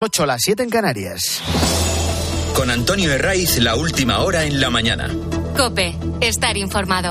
8 a las 7 en Canarias. Con Antonio Herraiz, la última hora en la mañana. Cope, estar informado.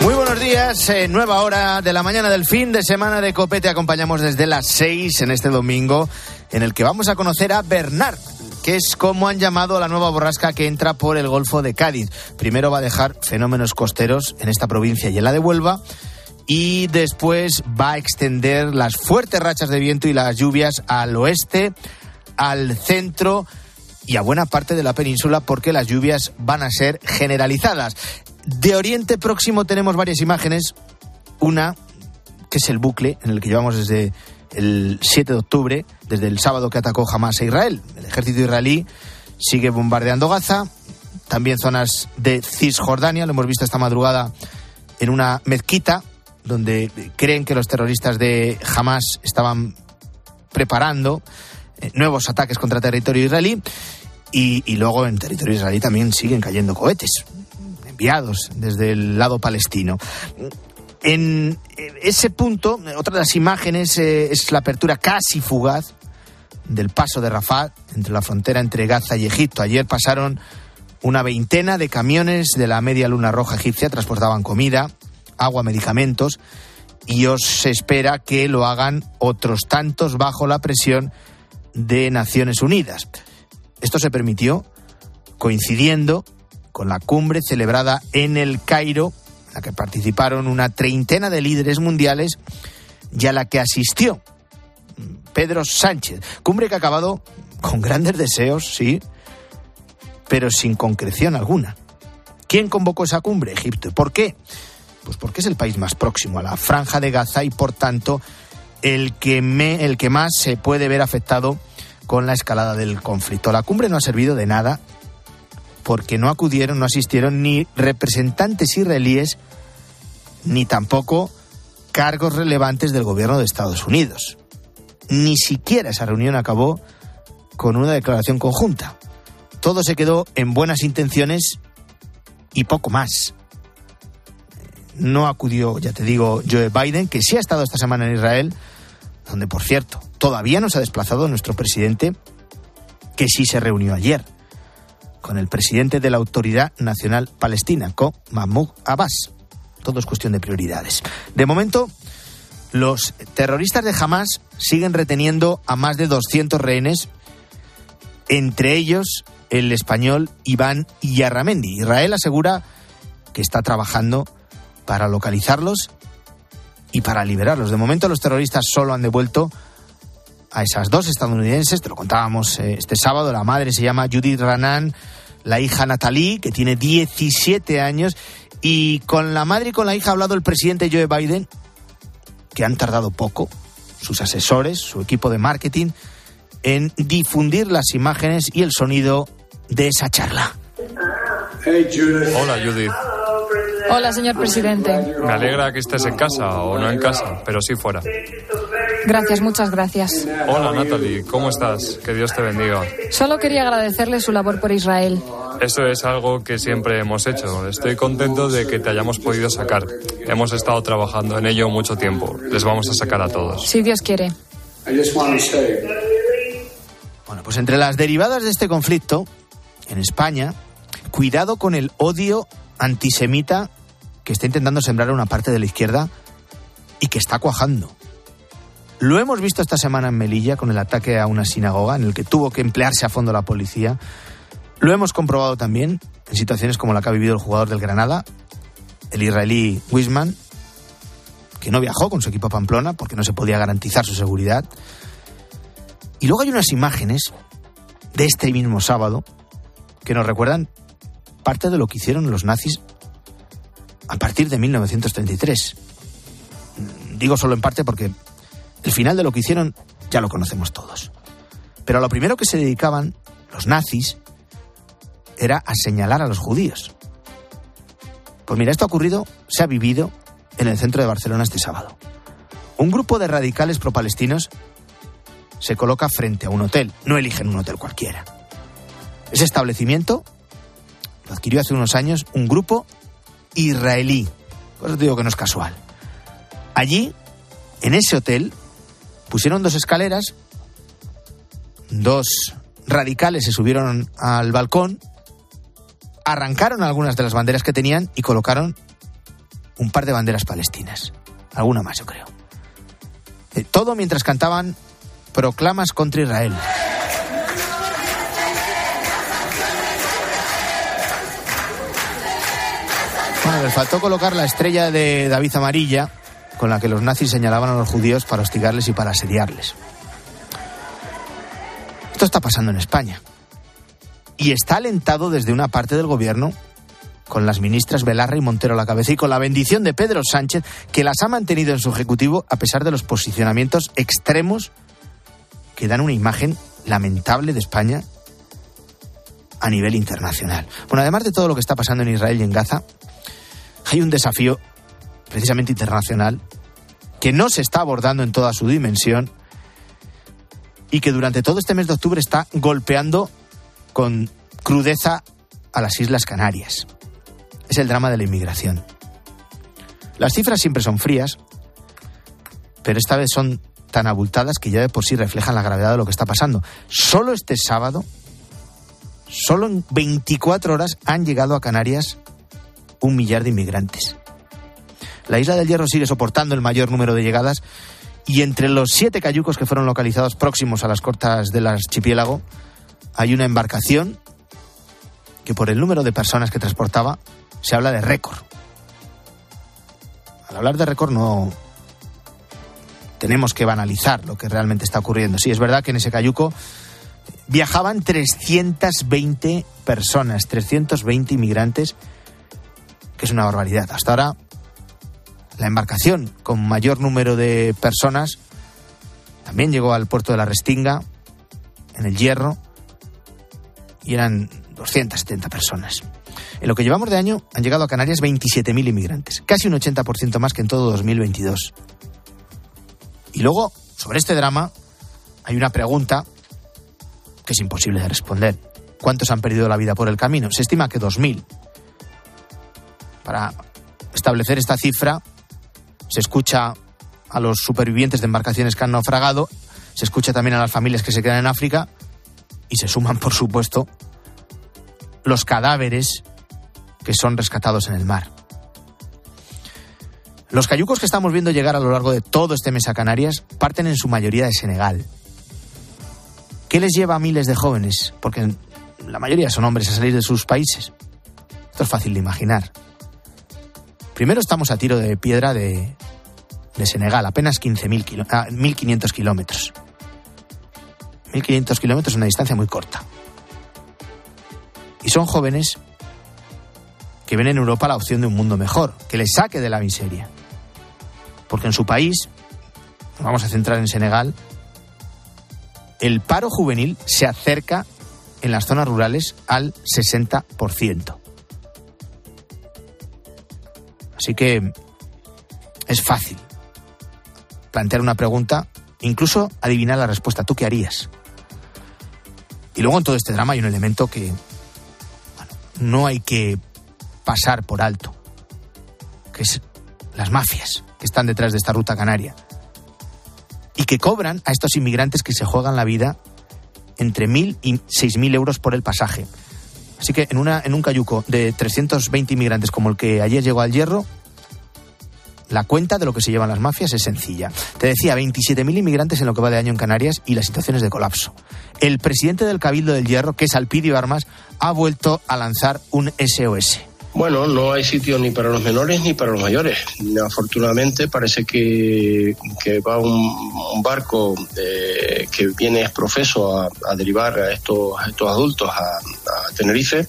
Muy buenos días, eh, nueva hora de la mañana del fin de semana de Cope. Te acompañamos desde las 6 en este domingo, en el que vamos a conocer a Bernard, que es como han llamado a la nueva borrasca que entra por el Golfo de Cádiz. Primero va a dejar fenómenos costeros en esta provincia y en la de Huelva y después va a extender las fuertes rachas de viento y las lluvias al oeste, al centro y a buena parte de la península porque las lluvias van a ser generalizadas. De Oriente Próximo tenemos varias imágenes. Una, que es el bucle en el que llevamos desde el 7 de octubre, desde el sábado que atacó Hamas a Israel. Ejército israelí sigue bombardeando Gaza, también zonas de Cisjordania, lo hemos visto esta madrugada en una mezquita, donde creen que los terroristas de Hamas estaban preparando eh, nuevos ataques contra territorio israelí. Y, luego en territorio israelí también siguen cayendo cohetes enviados desde el lado palestino. En ese punto, otra de las imágenes eh, es la apertura casi fugaz del paso de Rafat entre la frontera entre Gaza y Egipto. Ayer pasaron una veintena de camiones de la Media Luna Roja egipcia, transportaban comida, agua, medicamentos y os espera que lo hagan otros tantos bajo la presión de Naciones Unidas. Esto se permitió coincidiendo con la cumbre celebrada en el Cairo la que participaron una treintena de líderes mundiales y a la que asistió Pedro Sánchez. Cumbre que ha acabado con grandes deseos, sí, pero sin concreción alguna. ¿Quién convocó esa cumbre? Egipto. ¿Y por qué? Pues porque es el país más próximo a la franja de Gaza y por tanto el que, me, el que más se puede ver afectado con la escalada del conflicto. La cumbre no ha servido de nada porque no acudieron, no asistieron ni representantes israelíes ni tampoco cargos relevantes del gobierno de Estados Unidos. Ni siquiera esa reunión acabó con una declaración conjunta. Todo se quedó en buenas intenciones y poco más. No acudió, ya te digo, Joe Biden, que sí ha estado esta semana en Israel, donde, por cierto, todavía no se ha desplazado nuestro presidente, que sí se reunió ayer con el presidente de la Autoridad Nacional Palestina, con Mahmoud Abbas. Todo es cuestión de prioridades. De momento, los terroristas de Hamas siguen reteniendo a más de 200 rehenes, entre ellos el español Iván Yarramendi. Israel asegura que está trabajando para localizarlos y para liberarlos. De momento los terroristas solo han devuelto a esas dos estadounidenses, te lo contábamos eh, este sábado, la madre se llama Judith Ranan, la hija Natalie, que tiene 17 años, y con la madre y con la hija ha hablado el presidente Joe Biden, que han tardado poco, sus asesores, su equipo de marketing, en difundir las imágenes y el sonido de esa charla. Hola, Judith. Hola, señor presidente. Me alegra que estés en casa o no en casa, pero sí fuera. Gracias, muchas gracias. Hola, Natalie. ¿Cómo estás? Que Dios te bendiga. Solo quería agradecerle su labor por Israel. Eso es algo que siempre hemos hecho. Estoy contento de que te hayamos podido sacar. Hemos estado trabajando en ello mucho tiempo. Les vamos a sacar a todos. Si Dios quiere. Bueno, pues entre las derivadas de este conflicto, en España, cuidado con el odio antisemita que está intentando sembrar una parte de la izquierda y que está cuajando. Lo hemos visto esta semana en Melilla con el ataque a una sinagoga en el que tuvo que emplearse a fondo la policía. Lo hemos comprobado también en situaciones como la que ha vivido el jugador del Granada, el israelí Wisman, que no viajó con su equipo a Pamplona porque no se podía garantizar su seguridad. Y luego hay unas imágenes de este mismo sábado que nos recuerdan parte de lo que hicieron los nazis a partir de 1933. Digo solo en parte porque el final de lo que hicieron ya lo conocemos todos. Pero lo primero que se dedicaban los nazis era a señalar a los judíos. Pues mira, esto ha ocurrido, se ha vivido en el centro de Barcelona este sábado. Un grupo de radicales pro-palestinos se coloca frente a un hotel. No eligen un hotel cualquiera. Ese establecimiento lo adquirió hace unos años un grupo israelí. Por eso te digo que no es casual. Allí, en ese hotel, pusieron dos escaleras, dos radicales se subieron al balcón, arrancaron algunas de las banderas que tenían y colocaron un par de banderas palestinas. Alguna más, yo creo. Eh, todo mientras cantaban proclamas contra Israel. Bueno, les faltó colocar la estrella de David amarilla con la que los nazis señalaban a los judíos para hostigarles y para asediarles. Esto está pasando en España. Y está alentado desde una parte del gobierno con las ministras Belarra y Montero a la cabeza y con la bendición de Pedro Sánchez, que las ha mantenido en su ejecutivo a pesar de los posicionamientos extremos que dan una imagen lamentable de España a nivel internacional. Bueno, además de todo lo que está pasando en Israel y en Gaza, hay un desafío precisamente internacional que no se está abordando en toda su dimensión y que durante todo este mes de octubre está golpeando con crudeza a las Islas Canarias. Es el drama de la inmigración. Las cifras siempre son frías, pero esta vez son tan abultadas que ya de por sí reflejan la gravedad de lo que está pasando. Solo este sábado, solo en 24 horas han llegado a Canarias un millar de inmigrantes. La isla del Hierro sigue soportando el mayor número de llegadas y entre los siete cayucos que fueron localizados próximos a las costas del archipiélago hay una embarcación que por el número de personas que transportaba se habla de récord. Al hablar de récord no tenemos que banalizar lo que realmente está ocurriendo. Sí, es verdad que en ese cayuco viajaban 320 personas, 320 inmigrantes, que es una barbaridad. Hasta ahora la embarcación con mayor número de personas también llegó al puerto de la Restinga, en el Hierro, y eran 270 personas. En lo que llevamos de año han llegado a Canarias 27.000 inmigrantes, casi un 80% más que en todo 2022. Y luego, sobre este drama, hay una pregunta que es imposible de responder. ¿Cuántos han perdido la vida por el camino? Se estima que 2.000. Para establecer esta cifra, se escucha a los supervivientes de embarcaciones que han naufragado, se escucha también a las familias que se quedan en África y se suman, por supuesto, los cadáveres que son rescatados en el mar. Los cayucos que estamos viendo llegar a lo largo de todo este mes a Canarias parten en su mayoría de Senegal. ¿Qué les lleva a miles de jóvenes? Porque la mayoría son hombres a salir de sus países. Esto es fácil de imaginar. Primero estamos a tiro de piedra de, Senegal, apenas 15.000 kilo, 1.500 ah, kilómetros. 1.500 kilómetros es una distancia muy corta. Y son jóvenes que ven en Europa la opción de un mundo mejor, que les saque de la miseria. Porque en su país, vamos a centrar en Senegal, el paro juvenil se acerca en las zonas rurales al 60%. Así que es fácil plantear una pregunta, incluso adivinar la respuesta. ¿Tú qué harías? Y luego en todo este drama hay un elemento que no hay que pasar por alto, que es las mafias que están detrás de esta ruta canaria y que cobran a estos inmigrantes que se juegan la vida entre mil y seis mil euros por el pasaje. Así que en, una, en un cayuco de 320 inmigrantes como el que ayer llegó al Hierro, la cuenta de lo que se llevan las mafias es sencilla. Te decía, 27.000 inmigrantes en lo que va de año en Canarias y las situaciones de colapso. El presidente del Cabildo del Hierro, que es Alpidio Armas, ha vuelto a lanzar un SOS. Bueno, no hay sitio ni para los menores ni para los mayores. Afortunadamente parece que, va un, barco eh, que viene profeso a, derivar a estos, estos adultos a, Tenerife.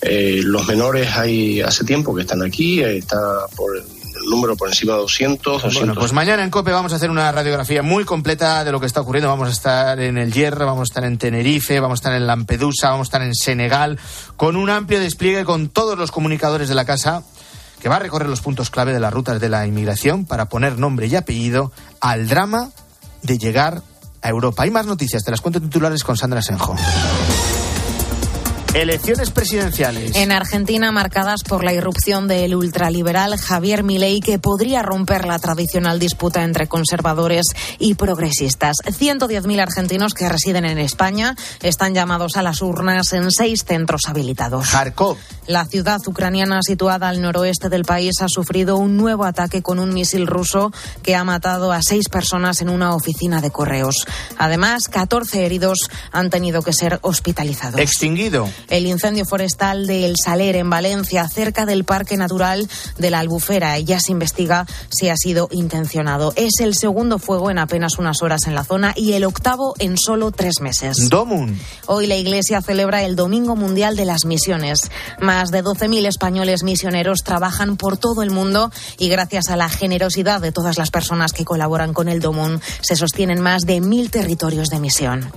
Eh, los menores hay hace tiempo que están aquí, está por el número por encima de 200, Bueno, pues mañana en COPE vamos a hacer una radiografía muy completa de lo que está ocurriendo. Vamos a estar en el Hierro, vamos a estar en Tenerife, vamos a estar en Lampedusa, vamos a estar en Senegal, con un amplio despliegue con todos los comunicadores de la casa que va a recorrer los puntos clave de las rutas de la inmigración para poner nombre y apellido al drama de llegar a Europa. Hay más noticias, te las cuento titulares con Sandra Senjo. Elecciones presidenciales. En Argentina, marcadas por la irrupción del ultraliberal Javier Milei, que podría romper la tradicional disputa entre conservadores y progresistas. 110.000 argentinos que residen en España están llamados a las urnas en seis centros habilitados. Kharkov. La ciudad ucraniana situada al noroeste del país ha sufrido un nuevo ataque con un misil ruso que ha matado a seis personas en una oficina de correos. Además, 14 heridos han tenido que ser hospitalizados. Extinguido. El incendio forestal de El Saler, en Valencia, cerca del Parque Natural de la Albufera. Ya se investiga si ha sido intencionado. Es el segundo fuego en apenas unas horas en la zona y el octavo en solo tres meses. Domun. Hoy la Iglesia celebra el Domingo Mundial de las Misiones. Más de 12.000 españoles misioneros trabajan por todo el mundo y gracias a la generosidad de todas las personas que colaboran con el Domun, se sostienen más de mil territorios de misión.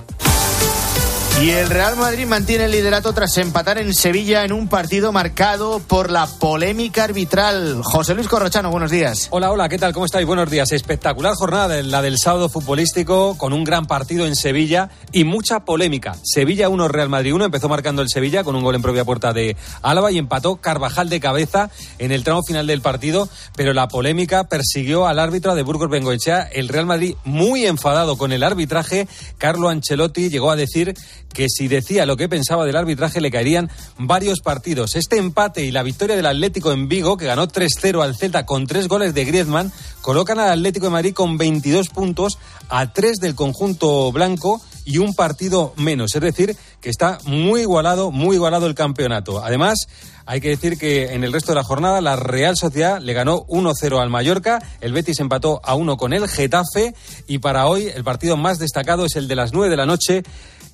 Y el Real Madrid mantiene el liderato tras empatar en Sevilla en un partido marcado por la polémica arbitral. José Luis Corrochano, buenos días. Hola, hola, ¿qué tal? ¿Cómo estáis? Buenos días. Espectacular jornada la del sábado futbolístico con un gran partido en Sevilla y mucha polémica. Sevilla 1, Real Madrid 1. Empezó marcando el Sevilla con un gol en propia puerta de Álava y empató Carvajal de cabeza en el tramo final del partido, pero la polémica persiguió al árbitro de Burgos Bengoechea. El Real Madrid muy enfadado con el arbitraje. Carlo Ancelotti llegó a decir que si decía lo que pensaba del arbitraje le caerían varios partidos. Este empate y la victoria del Atlético en Vigo, que ganó 3-0 al Celta con tres goles de Griezmann, colocan al Atlético de Madrid con 22 puntos a tres del conjunto blanco y un partido menos. Es decir, que está muy igualado, muy igualado el campeonato. Además, hay que decir que en el resto de la jornada la Real Sociedad le ganó 1-0 al Mallorca, el Betis empató a 1 con el Getafe y para hoy el partido más destacado es el de las 9 de la noche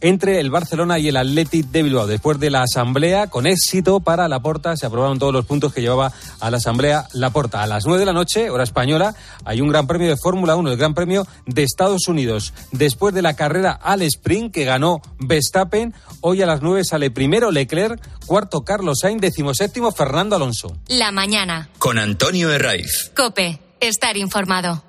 entre el Barcelona y el Athletic de Bilbao. Después de la asamblea, con éxito para Laporta, se aprobaron todos los puntos que llevaba a la asamblea Laporta. A las 9 de la noche, hora española, hay un gran premio de Fórmula 1, el Gran Premio de Estados Unidos. Después de la carrera al sprint que ganó Verstappen, hoy a las 9 sale primero Leclerc, cuarto Carlos Sainz, decimoséptimo Fernando Alonso. La mañana. Con Antonio Herraiz. Cope, estar informado.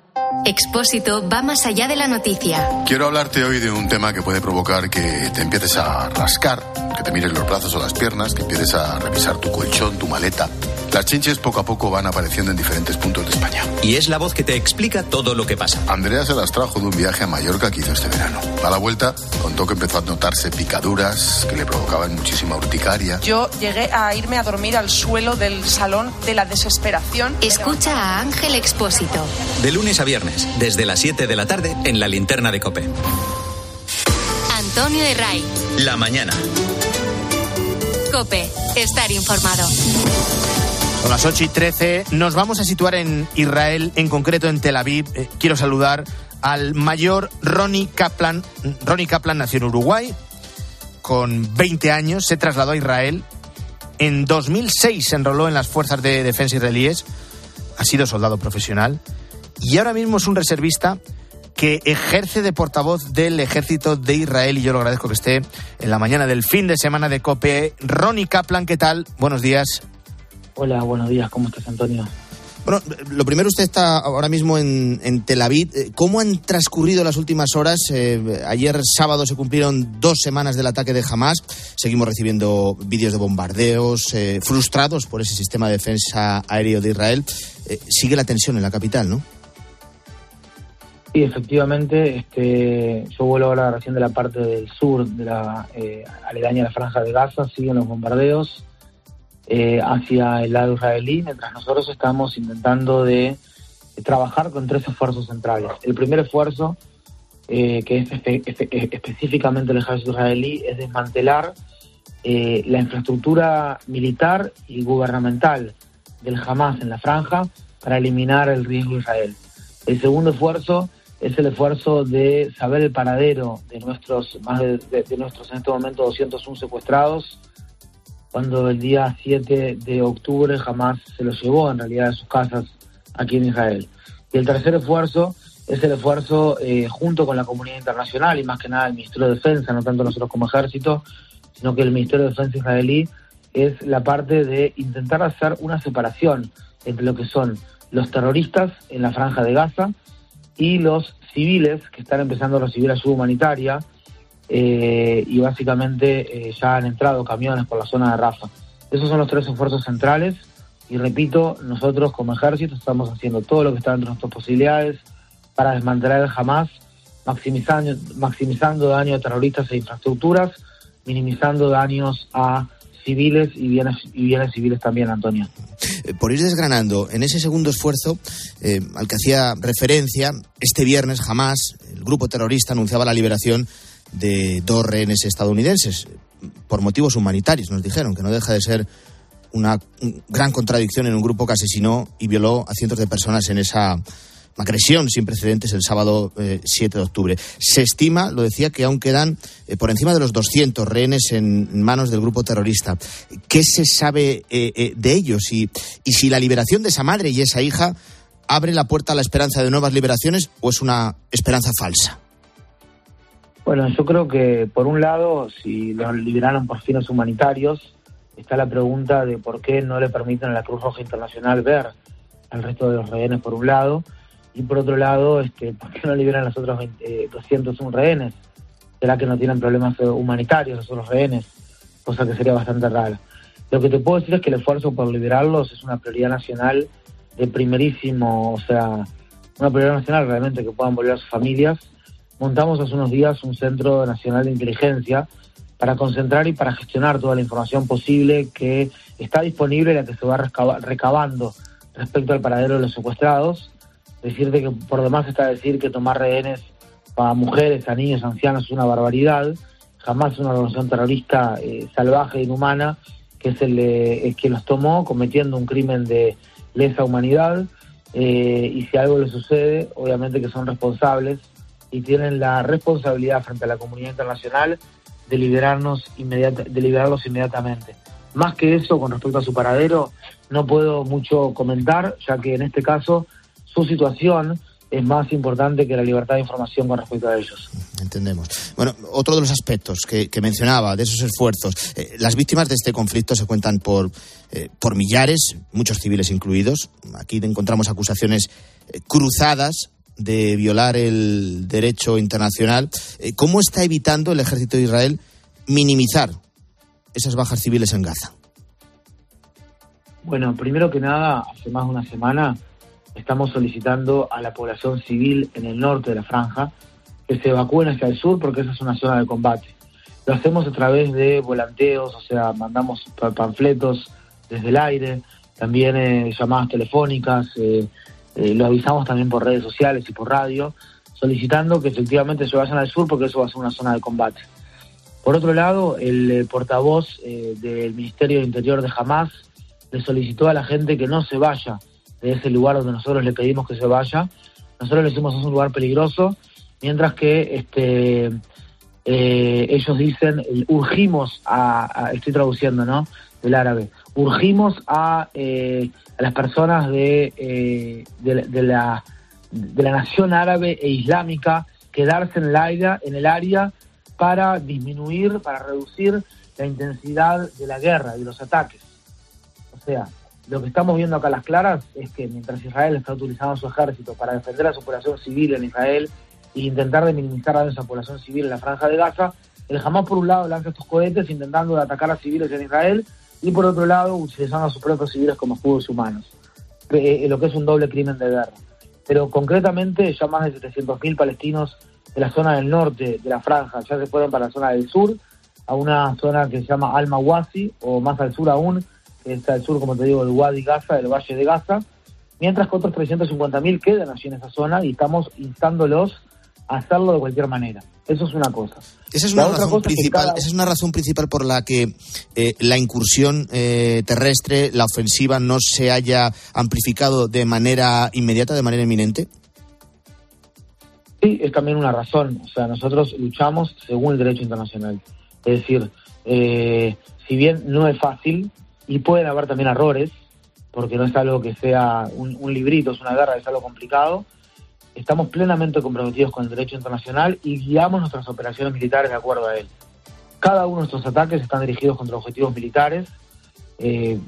Expósito va más allá de la noticia. Quiero hablarte hoy de un tema que puede provocar que te empieces a rascar, que te mires los brazos o las piernas, que empieces a revisar tu colchón, tu maleta. Las chinches poco a poco van apareciendo en diferentes puntos de España. Y es la voz que te explica todo lo que pasa. Andrea se las trajo de un viaje a Mallorca que hizo este verano. A la vuelta contó que empezó a notarse picaduras que le provocaban muchísima urticaria. Yo llegué a irme a dormir al suelo del salón de la desesperación. Escucha a Ángel Expósito. De lunes a viernes, desde las 7 de la tarde, en la linterna de Cope. Antonio Herray. La mañana. Cope, estar informado. Son las 8 y 13. Nos vamos a situar en Israel, en concreto en Tel Aviv. Eh, quiero saludar al mayor Ronnie Kaplan. Ronnie Kaplan nació en Uruguay. Con 20 años se trasladó a Israel. En 2006 se enroló en las fuerzas de defensa israelíes. Ha sido soldado profesional. Y ahora mismo es un reservista que ejerce de portavoz del ejército de Israel y yo lo agradezco que esté en la mañana del fin de semana de COPE. Ronnie Kaplan, ¿qué tal? Buenos días. Hola, buenos días, ¿cómo estás, Antonio? Bueno, lo primero, usted está ahora mismo en, en Tel Aviv. Eh, ¿Cómo han transcurrido las últimas horas? Eh, ayer sábado se cumplieron dos semanas del ataque de Hamas. Seguimos recibiendo vídeos de bombardeos, eh, frustrados por ese sistema de defensa aéreo de Israel. Eh, sigue la tensión en la capital, ¿no? Sí, efectivamente. Este, yo vuelvo ahora recién de la parte del sur, de la eh, aledaña a la franja de Gaza. Siguen los bombardeos eh, hacia el lado israelí, mientras nosotros estamos intentando de, trabajar con tres esfuerzos centrales. El primer esfuerzo, eh, que es espe- espe- específicamente el ejército israelí, es desmantelar eh, la infraestructura militar y gubernamental del Hamas en la franja para eliminar el riesgo de Israel. El segundo esfuerzo es el esfuerzo de saber el paradero de nuestros más de, de- nuestros en este momento 201 secuestrados cuando el día 7 de octubre jamás se los llevó en realidad a sus casas aquí en Israel. Y el tercer esfuerzo es el esfuerzo eh, junto con la comunidad internacional y más que nada el Ministerio de Defensa, no tanto nosotros como ejército, sino que el Ministerio de Defensa israelí es la parte de intentar hacer una separación entre lo que son los terroristas en la franja de Gaza y los civiles que están empezando a recibir ayuda humanitaria eh, y básicamente eh, ya han entrado camiones por la zona de Rafa. Esos son los tres esfuerzos centrales y repito, nosotros como ejército estamos haciendo todo lo que está dentro de nuestras posibilidades para desmantelar el Hamas, maximizando, maximizando daño a terroristas e infraestructuras, minimizando daños a civiles y bienes, y bienes civiles también, Antonio. Eh, por ir desgranando, en ese segundo esfuerzo eh, al que hacía referencia, este viernes jamás el grupo terrorista anunciaba la liberación de dos rehenes estadounidenses por motivos humanitarios, nos dijeron, que no deja de ser una gran contradicción en un grupo que asesinó y violó a cientos de personas en esa agresión sin precedentes el sábado 7 eh, de octubre. Se estima, lo decía, que aún quedan eh, por encima de los 200 rehenes en manos del grupo terrorista. ¿Qué se sabe eh, de ellos? Y, y si la liberación de esa madre y esa hija abre la puerta a la esperanza de nuevas liberaciones o es una esperanza falsa. Bueno, yo creo que por un lado, si los liberaron por fines humanitarios, está la pregunta de por qué no le permiten a la Cruz Roja Internacional ver al resto de los rehenes por un lado y por otro lado, este, ¿por qué no liberan los otros 201 rehenes? ¿Será que no tienen problemas humanitarios los otros rehenes? Cosa que sería bastante rara. Lo que te puedo decir es que el esfuerzo por liberarlos es una prioridad nacional de primerísimo, o sea, una prioridad nacional realmente que puedan volver a sus familias. Montamos hace unos días un centro nacional de inteligencia para concentrar y para gestionar toda la información posible que está disponible y la que se va recabando respecto al paradero de los secuestrados decirte que por demás está decir que tomar rehenes para mujeres, a niños, ancianos es una barbaridad. Jamás una organización terrorista eh, salvaje, inhumana, que es el, eh, que los tomó cometiendo un crimen de lesa humanidad. Eh, y si algo le sucede, obviamente que son responsables y tienen la responsabilidad frente a la comunidad internacional de liberarnos de liberarlos inmediatamente. Más que eso, con respecto a su paradero, no puedo mucho comentar, ya que en este caso su situación es más importante que la libertad de información con respecto a ellos. Entendemos. Bueno, otro de los aspectos que, mencionaba de esos esfuerzos, eh, las víctimas de este conflicto se cuentan por, eh, por millares, muchos civiles incluidos. Aquí encontramos acusaciones eh, cruzadas de violar el derecho internacional. ¿Cómo está evitando el ejército de Israel minimizar esas bajas civiles en Gaza? Bueno, primero que nada, hace más de una semana estamos solicitando a la población civil en el norte de la franja que se evacúen hacia el sur porque esa es una zona de combate. Lo hacemos a través de volanteos, o sea, mandamos panfletos desde el aire, también eh, llamadas telefónicas, eh, eh, lo avisamos también por redes sociales y por radio, solicitando que efectivamente se vayan al sur porque eso va a ser una zona de combate. Por otro lado, el portavoz del Ministerio de Interior de Hamas le solicitó a la gente que no se vaya de ese lugar donde nosotros le pedimos que se vaya. Nosotros le decimos es un lugar peligroso, mientras que este eh, ellos dicen urgimos a, estoy traduciendo, ¿no? Del árabe, urgimos a, eh, a las personas de, eh, de, la de la nación árabe e islámica quedarse en el área, en el área para disminuir, para reducir la intensidad de la guerra y los ataques. O sea, lo que estamos viendo acá a las claras es que mientras Israel está utilizando su ejército para defender a su población civil en Israel e intentar de minimizar a esa población civil en la franja de Gaza, el Hamas por un lado lanza estos cohetes intentando atacar a civiles en Israel y por otro lado utilizando a sus propios civiles como escudos humanos, eh, lo que es un doble crimen de guerra. Pero concretamente ya más de 700.000 palestinos de la zona del norte de la franja ya se fueron para la zona del sur, a una zona que se llama Al-Mawasi o más al sur aún, está al sur, como te digo, del Wadi Gaza, del Valle de Gaza, mientras que otros 350.000 quedan allí en esa zona y estamos instándolos a hacerlo de cualquier manera. Eso es una cosa. Esa es una, razón principal, esa es una razón principal por la que eh, la incursión eh, terrestre, la ofensiva, no se haya amplificado de manera inmediata, de manera inminente. Sí, es también una razón. O sea, nosotros luchamos según el derecho internacional. Es decir, eh, si bien no es fácil, y pueden haber también errores, porque no es algo que sea un, librito, es una guerra, es algo complicado. Estamos plenamente comprometidos con el derecho internacional y guiamos nuestras operaciones militares de acuerdo a él. Cada uno de nuestros ataques están dirigidos contra objetivos militares eh,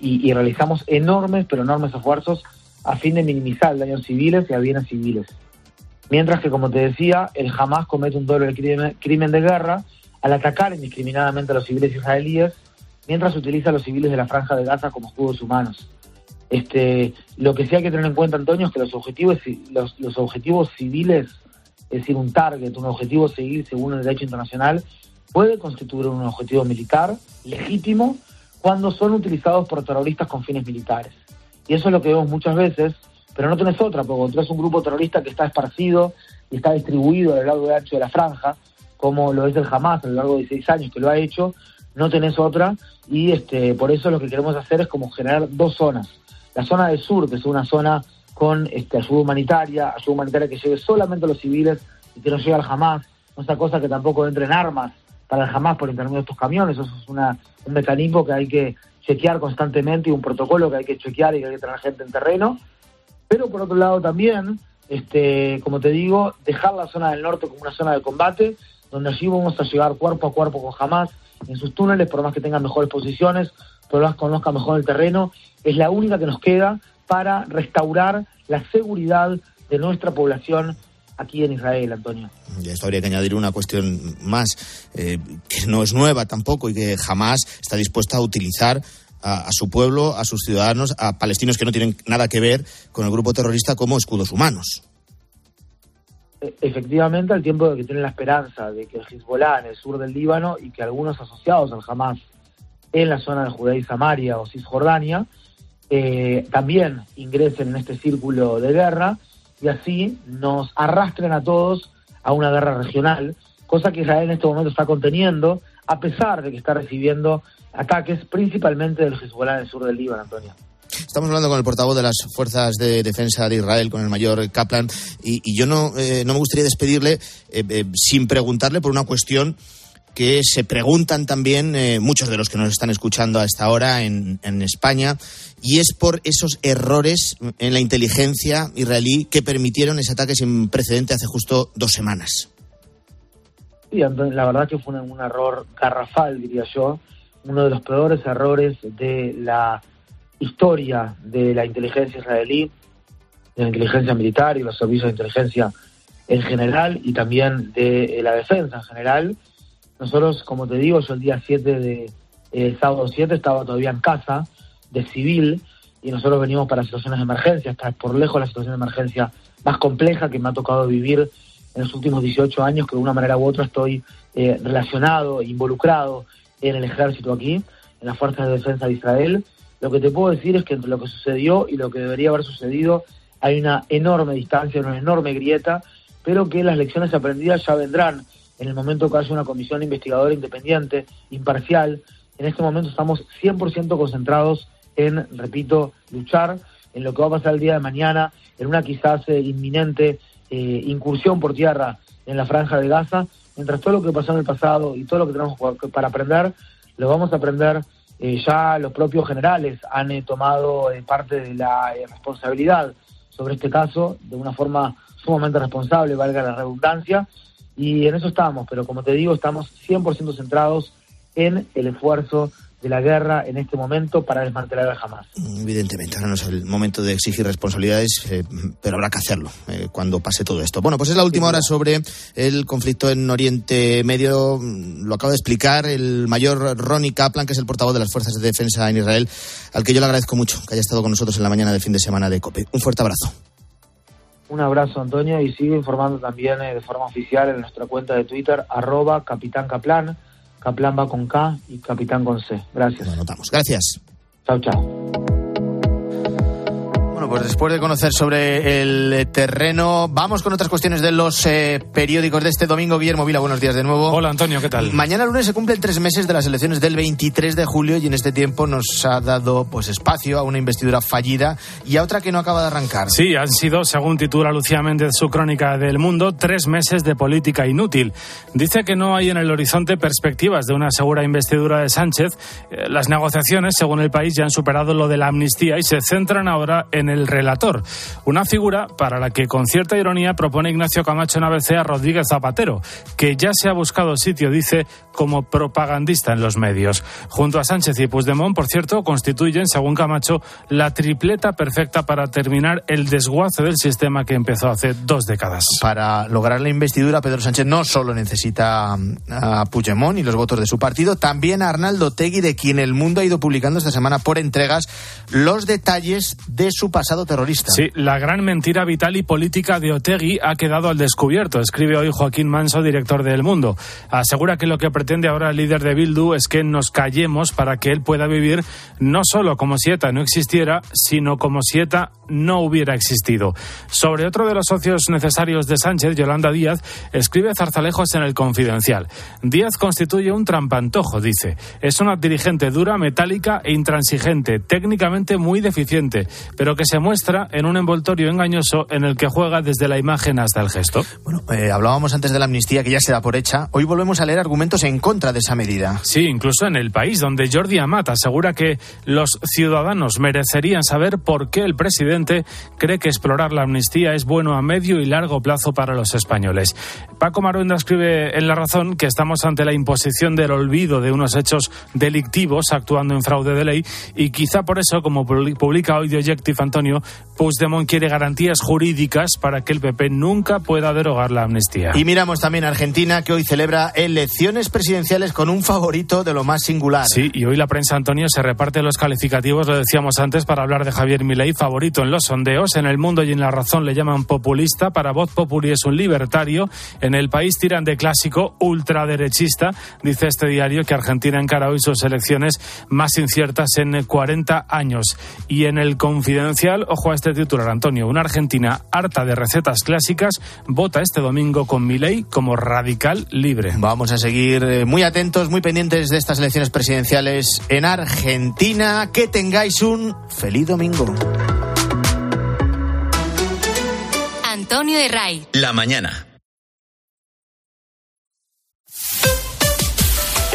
y, realizamos enormes, pero enormes esfuerzos a fin de minimizar el daño a civiles y a civiles. Mientras que, como te decía, el Hamas comete un doble crimen de guerra al atacar indiscriminadamente a los civiles israelíes, mientras utiliza a los civiles de la franja de Gaza como escudos humanos. Este, lo que sí hay que tener en cuenta, Antonio, es que los objetivos, los, los objetivos civiles, es decir, un target, un objetivo civil según el derecho internacional, puede constituir un objetivo militar legítimo cuando son utilizados por terroristas con fines militares. Y eso es lo que vemos muchas veces, pero no tenés otra, porque tenés un grupo terrorista que está esparcido y está distribuido a lo largo de ancho de la franja, como lo es el Hamas a lo largo de seis años que lo ha hecho, no tenés otra y este, por eso lo que queremos hacer es como generar dos zonas. La zona del sur, que es una zona con este, ayuda humanitaria, ayuda humanitaria que llegue solamente a los civiles y que no llegue al Hamas, no esa cosa que tampoco entren armas para el Hamas por intermedio de estos camiones, eso es una, un mecanismo que hay que chequear constantemente y un protocolo que hay que chequear y que hay que tener gente en terreno. Pero por otro lado también, este, como te digo, dejar la zona del norte como una zona de combate, donde allí vamos a llegar cuerpo a cuerpo con Hamas en sus túneles, por más que tengan mejores posiciones, por más que conozcan mejor el terreno, es la única que nos queda para restaurar la seguridad de nuestra población aquí en Israel, Antonio. Y esto habría que añadir una cuestión más, eh, que no es nueva tampoco y que jamás está dispuesta a utilizar a, su pueblo, a sus ciudadanos, a palestinos que no tienen nada que ver con el grupo terrorista como escudos humanos. E, efectivamente, al tiempo de que tienen la esperanza de que el Hezbollah en el sur del Líbano y que algunos asociados al Hamas en la zona de Judea y Samaria o Cisjordania eh, también ingresen en este círculo de guerra y así nos arrastren a todos a una guerra regional, cosa que Israel en este momento está conteniendo, a pesar de que está recibiendo ataques principalmente del Hezbollah en el sur del Líbano, Antonio. Estamos hablando con el portavoz de las Fuerzas de Defensa de Israel, con el mayor Kaplan, y, yo no, eh, no me gustaría despedirle eh, eh, sin preguntarle por una cuestión que se preguntan también muchos de los que nos están escuchando a esta hora en, en, España, y es por esos errores en la inteligencia israelí que permitieron ese ataque sin precedente hace justo dos semanas. Sí, la verdad que fue un error garrafal, diría yo, uno de los peores errores de la historia de la inteligencia israelí, de la inteligencia militar y los servicios de inteligencia en general y también de la defensa en general. Nosotros, como te digo, yo el día 7 de el sábado 7 estaba todavía en casa de civil y nosotros venimos para situaciones de emergencia, esta es por lejos la situación de emergencia más compleja que me ha tocado vivir en los últimos 18 años, que de una manera u otra estoy eh, relacionado, involucrado en el ejército aquí, en las fuerzas de defensa de Israel. Lo que te puedo decir es que entre lo que sucedió y lo que debería haber sucedido hay una enorme distancia, una enorme grieta, pero que las lecciones aprendidas ya vendrán en el momento que haya una comisión investigadora independiente, imparcial. En este momento estamos 100% concentrados en, repito, luchar en lo que va a pasar el día de mañana, en una quizás eh, inminente eh, incursión por tierra en la franja de Gaza, mientras todo lo que pasó en el pasado y todo lo que tenemos para aprender, lo vamos a aprender. Eh, ya los propios generales han eh, tomado eh, parte de la responsabilidad sobre este caso de una forma sumamente responsable, valga la redundancia, y en eso estamos, pero como te digo, estamos 100% centrados en el esfuerzo de la guerra en este momento para desmantelar al Hamas. Evidentemente, ahora no es el momento de exigir responsabilidades, eh, pero habrá que hacerlo eh, cuando pase todo esto. Bueno, pues es la última hora sobre el conflicto en Oriente Medio. Lo acaba de explicar el mayor Ronnie Kaplan, que es el portavoz de las Fuerzas de Defensa en Israel, al que yo le agradezco mucho que haya estado con nosotros en la mañana del fin de semana de COPE. Un fuerte abrazo. Un abrazo, Antonio, y sigue informando también eh, de forma oficial en nuestra cuenta de Twitter, arroba Capitán Kaplan Caplan va con K y Capitán con C. Gracias. Lo anotamos. Gracias. Chao, chao. Bueno, pues después de conocer sobre el terreno, vamos con otras cuestiones de los eh, periódicos de este domingo. Guillermo Vila, buenos días de nuevo. Hola Antonio, ¿qué tal? Mañana lunes se cumplen tres meses de las elecciones del 23 de julio y en este tiempo nos ha dado pues espacio a una investidura fallida y a otra que no acaba de arrancar. Sí, han sido, según titula Lucía Méndez su crónica del mundo, tres meses de política inútil. Dice que no hay en el horizonte perspectivas de una segura investidura de Sánchez. Eh, las negociaciones, según el país, ya han superado lo de la amnistía y se centran ahora en el el relator, una figura para la que con cierta ironía propone Ignacio Camacho en ABC a Rodríguez Zapatero, que ya se ha buscado sitio, dice, como propagandista en los medios. Junto a Sánchez y Puigdemont, por cierto, constituyen, según Camacho, la tripleta perfecta para terminar el desguace del sistema que empezó hace dos décadas. Para lograr la investidura, Pedro Sánchez no solo necesita mm, a Puigdemont y los votos de su partido, también a Arnaldo Tegui, de quien el mundo ha ido publicando esta semana por entregas los detalles de su pasado terrorista. Sí, la gran mentira vital y política de Otegui ha quedado al descubierto, escribe hoy Joaquín Manso, director de El Mundo. Asegura que lo que pretende ahora el líder de Bildu es que nos callemos para que él pueda vivir no solo como si ETA no existiera, sino como si ETA no hubiera existido. Sobre otro de los socios necesarios de Sánchez, Yolanda Díaz, escribe Zarzalejos en el Confidencial. Díaz constituye un trampantojo, dice. Es una dirigente dura, metálica e intransigente, técnicamente muy deficiente, pero que se muestra en un envoltorio engañoso en el que juega desde la imagen hasta el gesto. Bueno, eh, hablábamos antes de la amnistía que ya se da por hecha. Hoy volvemos a leer argumentos en contra de esa medida. Sí, incluso en el país, donde Jordi Amat asegura que los ciudadanos merecerían saber por qué el presidente cree que explorar la amnistía es bueno a medio y largo plazo para los españoles. Paco Maruenda escribe en La Razón que estamos ante la imposición del olvido de unos hechos delictivos actuando en fraude de ley y quizá por eso, como publica hoy The Objective Antonio, Puigdemont quiere garantías jurídicas para que el PP nunca pueda derogar la amnistía. Y miramos también a Argentina, que hoy celebra elecciones presidenciales con un favorito de lo más singular. Sí, y hoy la prensa, Antonio, se reparte los calificativos, lo decíamos antes, para hablar de Javier Milei, favorito en los sondeos. En el mundo y en la razón le llaman populista, para Voz Populi es un libertario. En el país tiran de clásico ultraderechista. Dice este diario que Argentina encara hoy sus elecciones más inciertas en 40 años. Y en el confidencial, ojo a este titular, Antonio, una Argentina harta de recetas clásicas vota este domingo con Milei como radical libre. Vamos a seguir eh, muy atentos, muy pendientes de estas elecciones presidenciales en Argentina. Que tengáis un feliz domingo. Antonio de Ray. La mañana.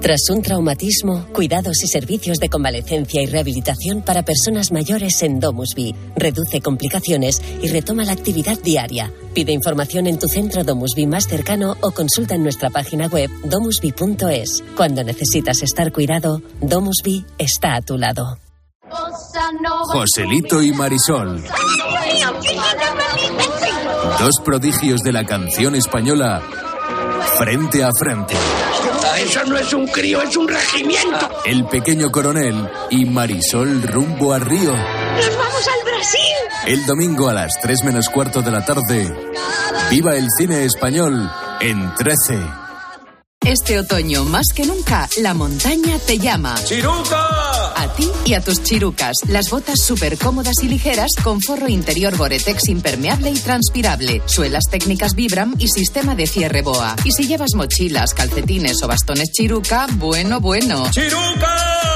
Tras un traumatismo, cuidados y servicios de convalecencia y rehabilitación para personas mayores en Domusby. Reduce complicaciones y retoma la actividad diaria. Pide información en tu centro Domusby más cercano o consulta en nuestra página web domusby.es. Cuando necesitas estar cuidado, Domusby está a tu lado. Joselito y Marisol. Dos prodigios de la canción española frente a frente. Eso no es un crío, es un regimiento. El pequeño coronel y Marisol rumbo a Río. ¡Nos vamos al Brasil! El domingo a las 3 menos cuarto de la tarde. Viva el cine español en 13. Este otoño, más que nunca, la montaña te llama. ¡Chiruca! A ti y a tus chirucas. Las botas súper cómodas y ligeras con forro interior Gore-Tex impermeable y transpirable. Suelas técnicas Vibram y sistema de cierre BOA. Y si llevas mochilas, calcetines o bastones chiruca, bueno, bueno. ¡Chiruca!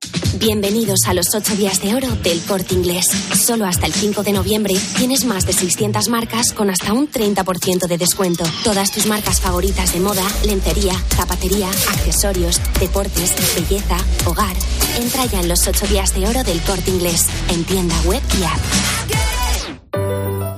Bienvenidos a los 8 días de oro del corte inglés. Solo hasta el 5 de noviembre tienes más de 600 marcas con hasta un 30% de descuento. Todas tus marcas favoritas de moda, lencería, zapatería, accesorios, deportes, belleza, hogar. Entra ya en los 8 días de oro del corte inglés, en tienda web y app.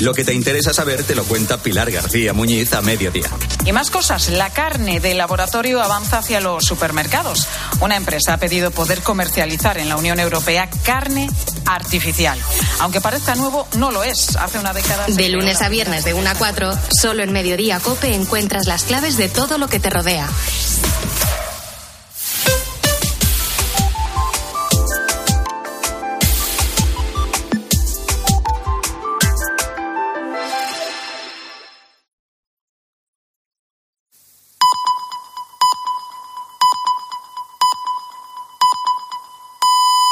Lo que te interesa saber te lo cuenta Pilar García Muñiz a mediodía. Y más cosas, la carne de laboratorio avanza hacia los supermercados. Una empresa ha pedido poder comercializar en la Unión Europea carne artificial. Aunque parezca nuevo, no lo es. Hace una década... De lunes a viernes de 1 a 4, solo en Mediodía Cope encuentras las claves de todo lo que te rodea.